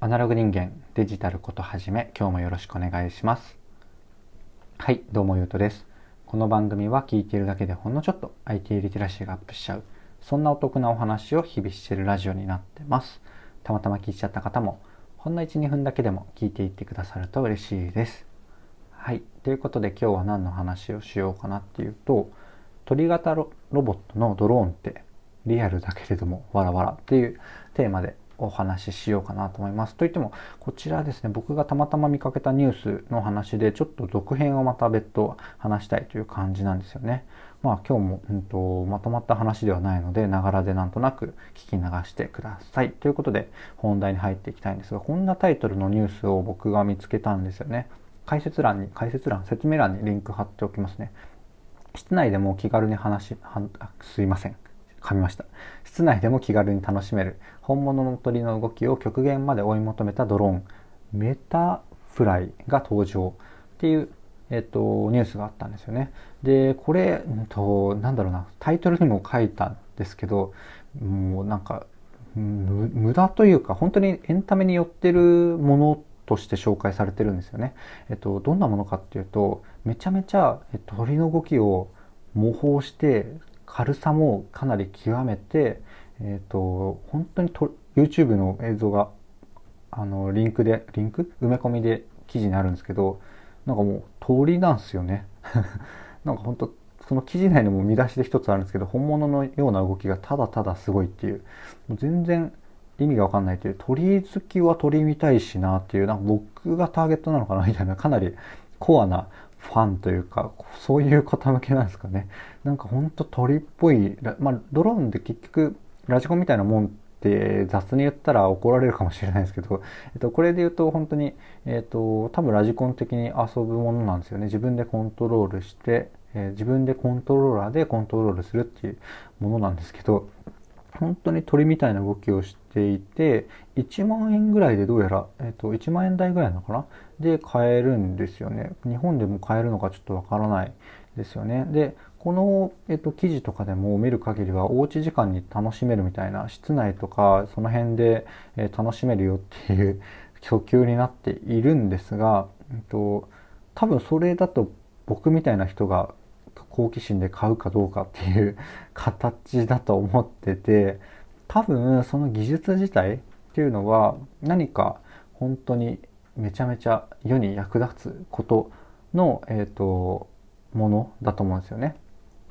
アナログ人間デジタルことはじめ今日もよろしくお願いします。はいどうもゆうとです。この番組は聞いているだけでほんのちょっと IT リテラシーがアップしちゃうそんなお得なお話を日々してるラジオになってます。たまたま聞いちゃった方もほんの12分だけでも聞いていってくださると嬉しいです。はいということで今日は何の話をしようかなっていうと鳥型ロボットのドローンってリアルだけれどもわらわらっていうテーマでお話ししようかなと思います。といっても、こちらですね、僕がたまたま見かけたニュースの話で、ちょっと続編をまた別途話したいという感じなんですよね。まあ今日も、うんと、まとまった話ではないので、ながらでなんとなく聞き流してください。ということで、本題に入っていきたいんですが、こんなタイトルのニュースを僕が見つけたんですよね。解説欄に、解説欄、説明欄にリンク貼っておきますね。室内でも気軽に話、はすいません。噛みました。室内でも気軽に楽しめる本物の鳥の動きを極限まで追い求めたドローン、メタフライが登場っていう、えっと、ニュースがあったんですよね。で、これ、うんと、なんだろうな、タイトルにも書いたんですけど、もうなんか、無駄というか、本当にエンタメに寄ってるものとして紹介されてるんですよね。えっと、どんなものかっていうと、めちゃめちゃ、鳥の動きを模倣して軽さもかなり極めて、えっ、ー、と、本当にと YouTube の映像が、あの、リンクで、リンク？埋め込みで記事にあるんですけど、なんかもう鳥なんですよね。なんか本当その記事内にも見出しで一つあるんですけど、本物のような動きがただただすごいっていう、もう全然意味がわかんないという、鳥好きは鳥見たいしなっていう、なんか僕がターゲットなのかなみたいな、かなりコアなファンというか、そういう方向けなんですかね。なんかほんと鳥っぽい、まあドローンで結局ラジコンみたいなもんって雑に言ったら怒られるかもしれないですけど、えっと、これで言うと本当に、えっと、多分ラジコン的に遊ぶものなんですよね。自分でコントロールして、えー、自分でコントローラーでコントロールするっていうものなんですけど、本当に鳥みたいな動きをしていて、1万円ぐらいでどうやら、えっ、と、1万円台ぐらいなのかな？で買えるんですよね。日本でも買えるのかちょっとわからないですよね。で、この、えっと、記事とかでも見る限りはおうち時間に楽しめるみたいな室内とかその辺で、え楽しめるよっていう訴求になっているんですが、えっと、多分それだと僕みたいな人が好奇心で買うかどうかっていう形だと思ってて多分その技術自体っていうのは何か本当にめちゃめちゃ世に役立つことの、えーと、ものだと思うんですよね。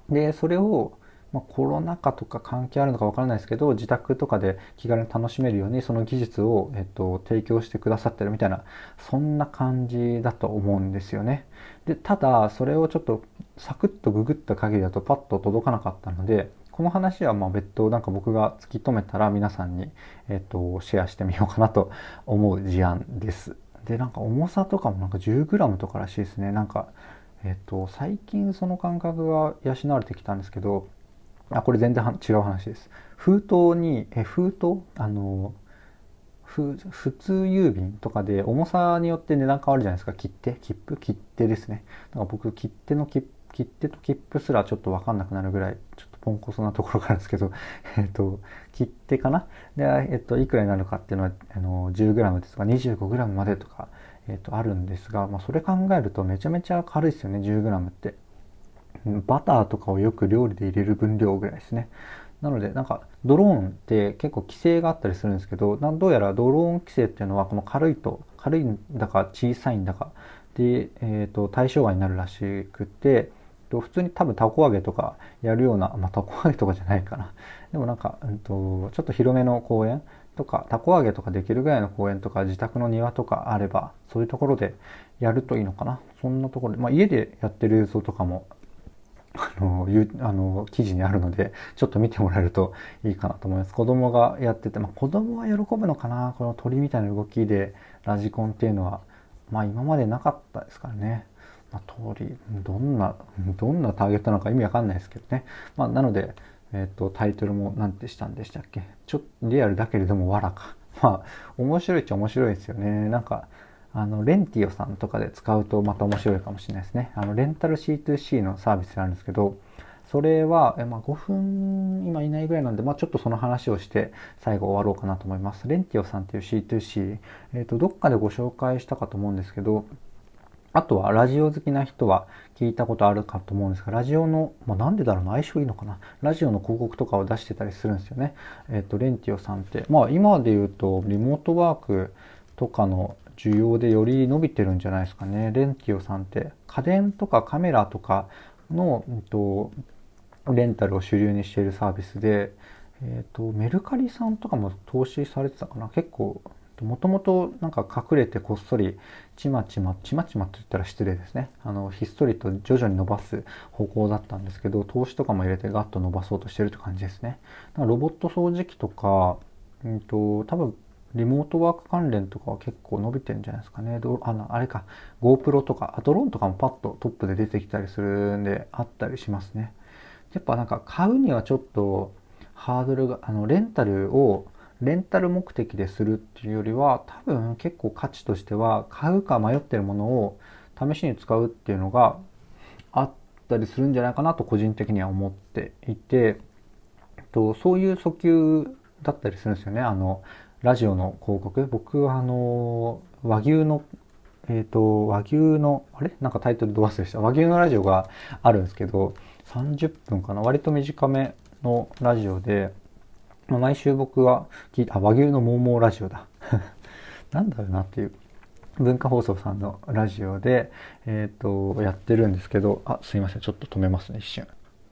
でそれを、まあ、コロナ禍とか関係あるのかわからないですけど自宅とかで気軽に楽しめるようにその技術を、えっと、提供してくださってるみたいなそんな感じだと思うんですよね。でただそれをちょっとサクッとググった限りだとパッと届かなかったのでこの話はま別途なんか僕が突き止めたら皆さんに、えっと、シェアしてみようかなと思う事案です。でなんか重さとかもなんか 10g とからしいですねなんかえっと最近その感覚が養われてきたんですけどあこれ全然違う話です。封筒にえ封筒？あの普通郵便とかで重さによって値段変わるじゃないですか。切手？切符？切手ですね。だから僕切手の切切手と切符すらちょっと分かんなくなるぐらいちょっとポンコツなところがあるんですけど えっと切手かな？で、えっと、いくらになるかっていうのはあの 10g ですとか 25g までとか、えっと、あるんですが、まあ、それ考えるとめちゃめちゃ軽いですよね。10g って。バターとかをよく料理で入れる分量ぐらいですね。なのでなんかドローンって結構規制があったりするんですけどどうやらドローン規制っていうのはこの軽いと軽いんだか小さいんだかで、えーと、対象外になるらしくて普通に多分たこ揚げとかやるような、まあ、たこ揚げとかじゃないかな。でもなんか、うんと、ちょっと広めの公園とかたこ揚げとかできるぐらいの公園とか自宅の庭とかあればそういうところでやるといいのかな。そんなところで、まあ、家でやってる映像とかもあの、ゆあの、記事にあるので、ちょっと見てもらえるといいかなと思います。子供がやってて、まあ、子供は喜ぶのかな？この鳥みたいな動きでラジコンっていうのは、まあ今までなかったですからね。まあ、鳥、どんな、どんなターゲットなのか意味わかんないですけどね。まあ、なので、えっ、ー、と、タイトルも何てしたんでしたっけ？ちょっとリアルだけれどもわらか。まあ、面白いっちゃ面白いですよね。なんか、あの、レンティオさんとかで使うとまた面白いかもしれないですね。あの、レンタル C2C のサービスがあるんですけど、それは、えまあ、5分今いないぐらいなんで、まあ、ちょっとその話をして最後終わろうかなと思います。レンティオさんっていう C2C、えっ、ー、と、どっかでご紹介したかと思うんですけど、あとはラジオ好きな人は聞いたことあるかと思うんですが、ラジオの、まあ、なんでだろうな、相性いいのかな。ラジオの広告とかを出してたりするんですよね。えっ、ー、と、レンティオさんって、まあ今で言うとリモートワークとかの需要でより伸びてるんじゃないですかね。レンティオさんって家電とかカメラとかの、うんと、レンタルを主流にしているサービスで、えっ、と、メルカリさんとかも投資されてたかな。結構、もともとなんか隠れてこっそりちまちま、ちまちまと言ったら失礼ですね。あの、ひっそりと徐々に伸ばす方向だったんですけど、投資とかも入れてガッと伸ばそうとしてるって感じですね。だからロボット掃除機とか、うんと、多分リモートワーク関連とかは結構伸びてんじゃないですかね。あの、あれか、GoPro とか、ドローンとかもパッとトップで出てきたりするんで、あったりしますね。やっぱなんか買うにはちょっとハードルが、あの、レンタルを、レンタル目的でするっていうよりは、多分結構価値としては、買うか迷ってるものを試しに使うっていうのがあったりするんじゃないかなと個人的には思っていて、とそういう訴求だったりするんですよね。あの、ラジオの広告。僕はあの、和牛の、えっ、ー、と、和牛の、あれ？なんかタイトルど忘れした。和牛のラジオがあるんですけど、30分かな？割と短めのラジオで、まあ、毎週僕は聞いた、あ、和牛のモーモーラジオだ。なんだろうなっていう。文化放送さんのラジオで、えっ、ー、と、やってるんですけど、あ、すいません。ちょっと止めますね、一瞬。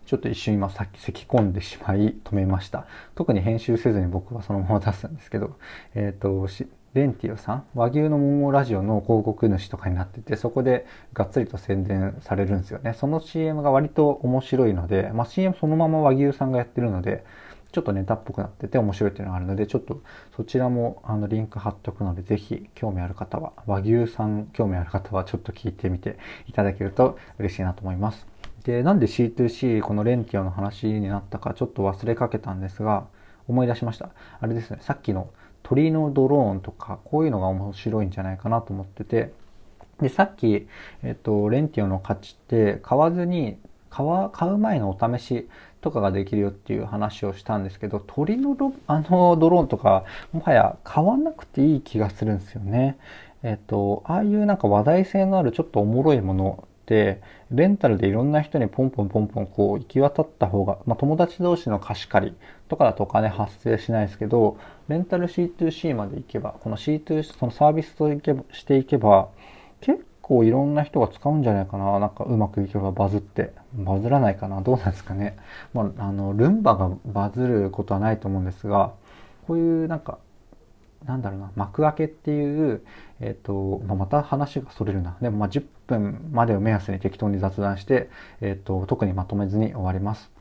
ちょっと一瞬今さっき咳き込んでしまい止めました。特に編集せずに僕はそのまま出すんですけど、えっ、ー、と、レンティオさん、和牛の桃ラジオの広告主とかになってて、そこでがっつりと宣伝されるんですよね。その CM が割と面白いので、まあ、CM そのまま和牛さんがやってるので、ちょっとネタっぽくなってて面白いっていうのがあるので、ちょっとそちらもあのリンク貼っておくので、ぜひ興味ある方は、和牛さん興味ある方はちょっと聞いてみていただけると嬉しいなと思います。で、なんで C2C このレンティオの話になったかちょっと忘れかけたんですが、思い出しました。あれですね、さっきの鳥のドローンとか、こういうのが面白いんじゃないかなと思ってて、で、さっき、えっと、レンティオの価値って買わずに、買買う前のお試しとかができるよっていう話をしたんですけど、鳥のあのドローンとか、もはや買わなくていい気がするんですよね。えっと、ああいうなんか話題性のあるちょっとおもろいもの、レンタルでいろんな人にポンポンポンポンこう行き渡った方が、まあ、友達同士の貸し借りとかだとお金発生しないですけど、レンタル C2C まで行けば、この C2C、そのサービスといけしていけば、結構いろんな人が使うんじゃないかな。なんかうまくいけばバズって。バズらないかなどうなんですかね。まあ、あの、ルンバがバズることはないと思うんですが、こういうなんかなんだろうな、幕開けっていう、えっ、と、まあ、また話がそれるな。でもま10分までを目安に適当に雑談して、えっ、と、特にまとめずに終わります。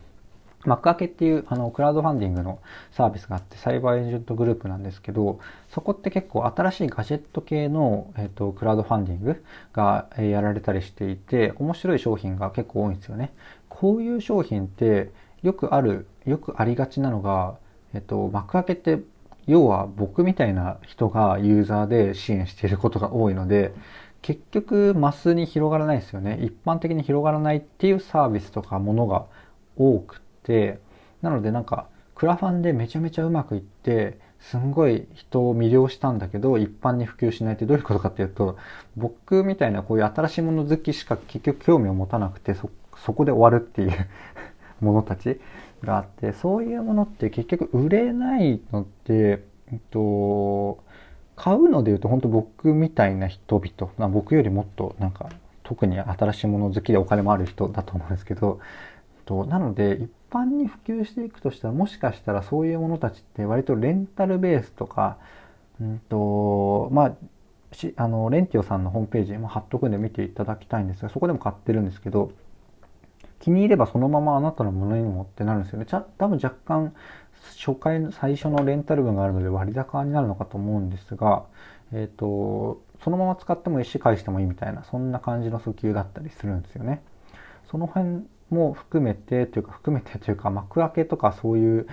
幕開けっていうあのクラウドファンディングのサービスがあってサイバーエージェントグループなんですけどそこって結構新しいガジェット系の、えーと、クラウドファンディングが、え、やられたりしていて面白い商品が結構多いんですよね。こういう商品ってよくあるよくありがちなのが、えっ、と、幕開けって要は僕みたいな人がユーザーで支援していることが多いので、結局マスに広がらないですよね。一般的に広がらないっていうサービスとかものが多くて、なのでなんか、クラファンでめちゃめちゃうまくいって、すんごい人を魅了したんだけど、一般に普及しないってどういうことかっていうと、僕みたいなこういう新しいもの好きしか結局興味を持たなくて、そ、そこで終わるっていうものたちがあって、そういうものって結局売れないのって、えっと、買うので言うと本当僕みたいな人々、まあ、僕よりもっとなんか特に新しいもの好きでお金もある人だと思うんですけど、えっとなので一般に普及していくとしたらもしかしたらそういうものたちって割とレンタルベースとか、うんと、まあ、しあのレンティオさんのホームページも貼っとくんで見ていただきたいんですがそこでも買ってるんですけど気に入ればそのままあなたのものにもってなるんですよね。ちゃ多分若干初回の最初のレンタル分があるので割高になるのかと思うんですが、えっ、ー、と、そのまま使ってもいいし返してもいいみたいな、そんな感じの訴求だったりするんですよね。その辺も含めてというか含めてというか幕開けとかそういう、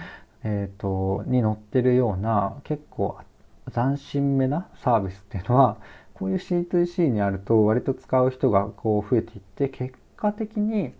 えっ、ー、と、に載ってるような結構斬新めなサービスっていうのは、こういう C2C にあると割と使う人がこう増えていって結果的に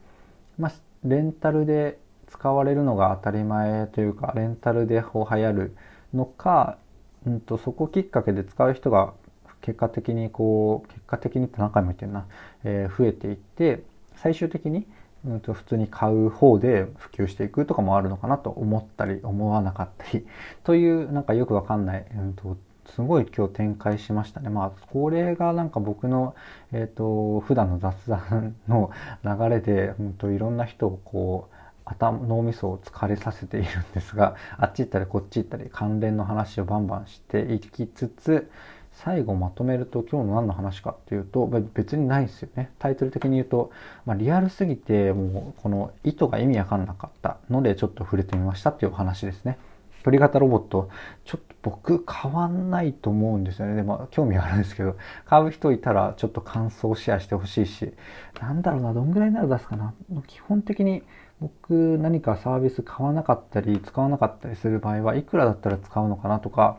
まあ、レンタルで使われるのが当たり前というかレンタルで流行るのか、うんと、そこきっかけで使う人が結果的にこう結果的にって何回も言ってるな、えー、増えていって最終的に、うんと、普通に買う方で普及していくとかもあるのかなと思ったり思わなかったりというなんかよくわかんない、うんと、すごい今日展開しましたね。まあ、これがなんか僕の、えっ、ー、と、普段の雑談の流れで、本当いろんな人をこう、頭脳みそを疲れさせているんですがあっち行ったりこっち行ったり関連の話をバンバンしていきつつ最後まとめると今日の何の話かっていうと別にないですよねタイトル的に言うと、まあ、リアルすぎてもうこの意図が意味わかんなかったのでちょっと触れてみましたっていうお話ですね鳥型ロボット。ちょっと僕買わないと思うんですよね。でも興味はあるんですけど。買う人いたらちょっと感想をシェアしてほしいし。なんだろうなどんぐらいなら出すかな。基本的に僕何かサービス買わなかったり使わなかったりする場合はいくらだったら使うのかなとか。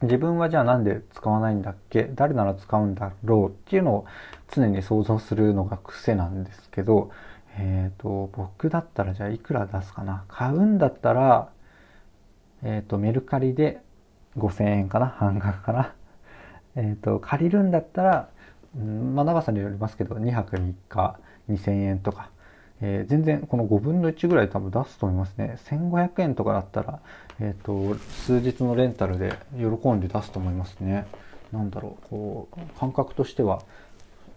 自分はじゃあなんで使わないんだっけ？誰なら使うんだろうっていうのを常に想像するのが癖なんですけど、えっ、ー、と、僕だったらじゃあいくら出すかな。買うんだったら、えっ、ー、と、メルカリで5000円かな半額かなえっ、と、借りるんだったら、うん、まあ長さによりますけど、2泊3日2000円とかえー、全然この5分の1ぐらい多分出すと思いますね。1500円とかだったら、えっ、ー、と、数日のレンタルで喜んで出すと思いますね。なんだろう、こう、感覚としては、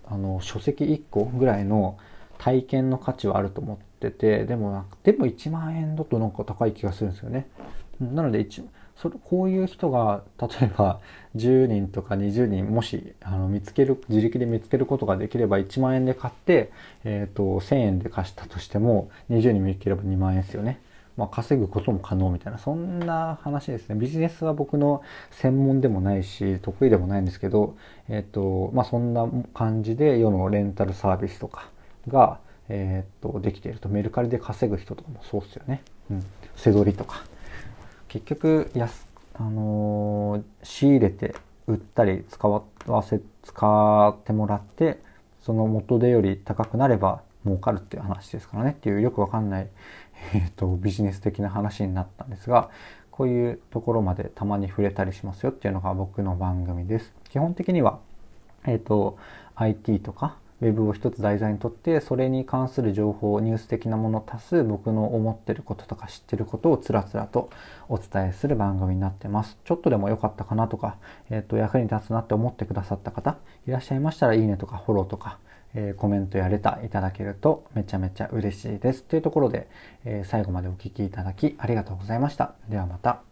あの、書籍1個ぐらいの体験の価値はあると思ってて、でも、でも1万円だとなんか高い気がするんですよね。なので1、それこういう人が例えば10人とか20人もしあの見つける自力で見つけることができれば1万円で買って、えーと、1000円で貸したとしても20人見つければ2万円ですよね。まあ、稼ぐことも可能みたいなそんな話ですねビジネスは僕の専門でもないし得意でもないんですけど、えっ、ー、とまあ、そんな感じで世のレンタルサービスとかが、えっ、ー、とできているとメルカリで稼ぐ人とかもそうですよね。うん、背取りとか結局安、あのー、仕入れて売ったり使わせ使ってもらってその元手より高くなれば儲かるっていう話ですからねっていうよくわかんない、えーと、ビジネス的な話になったんですがこういうところまでたまに触れたりしますよっていうのが僕の番組です。基本的には、えっ、ー、と IT とかウェブを一つ題材にとってそれに関する情報ニュース的なもの足す僕の思ってることとか知ってることをつらつらとお伝えする番組になってます。ちょっとでも良かったかなとか、えー、と役に立つなって思ってくださった方いらっしゃいましたらいいねとかフォローとか、えー、コメントやレタいただけるとめちゃめちゃ嬉しいです。というところで、えー、最後までお聴きいただきありがとうございました。ではまた。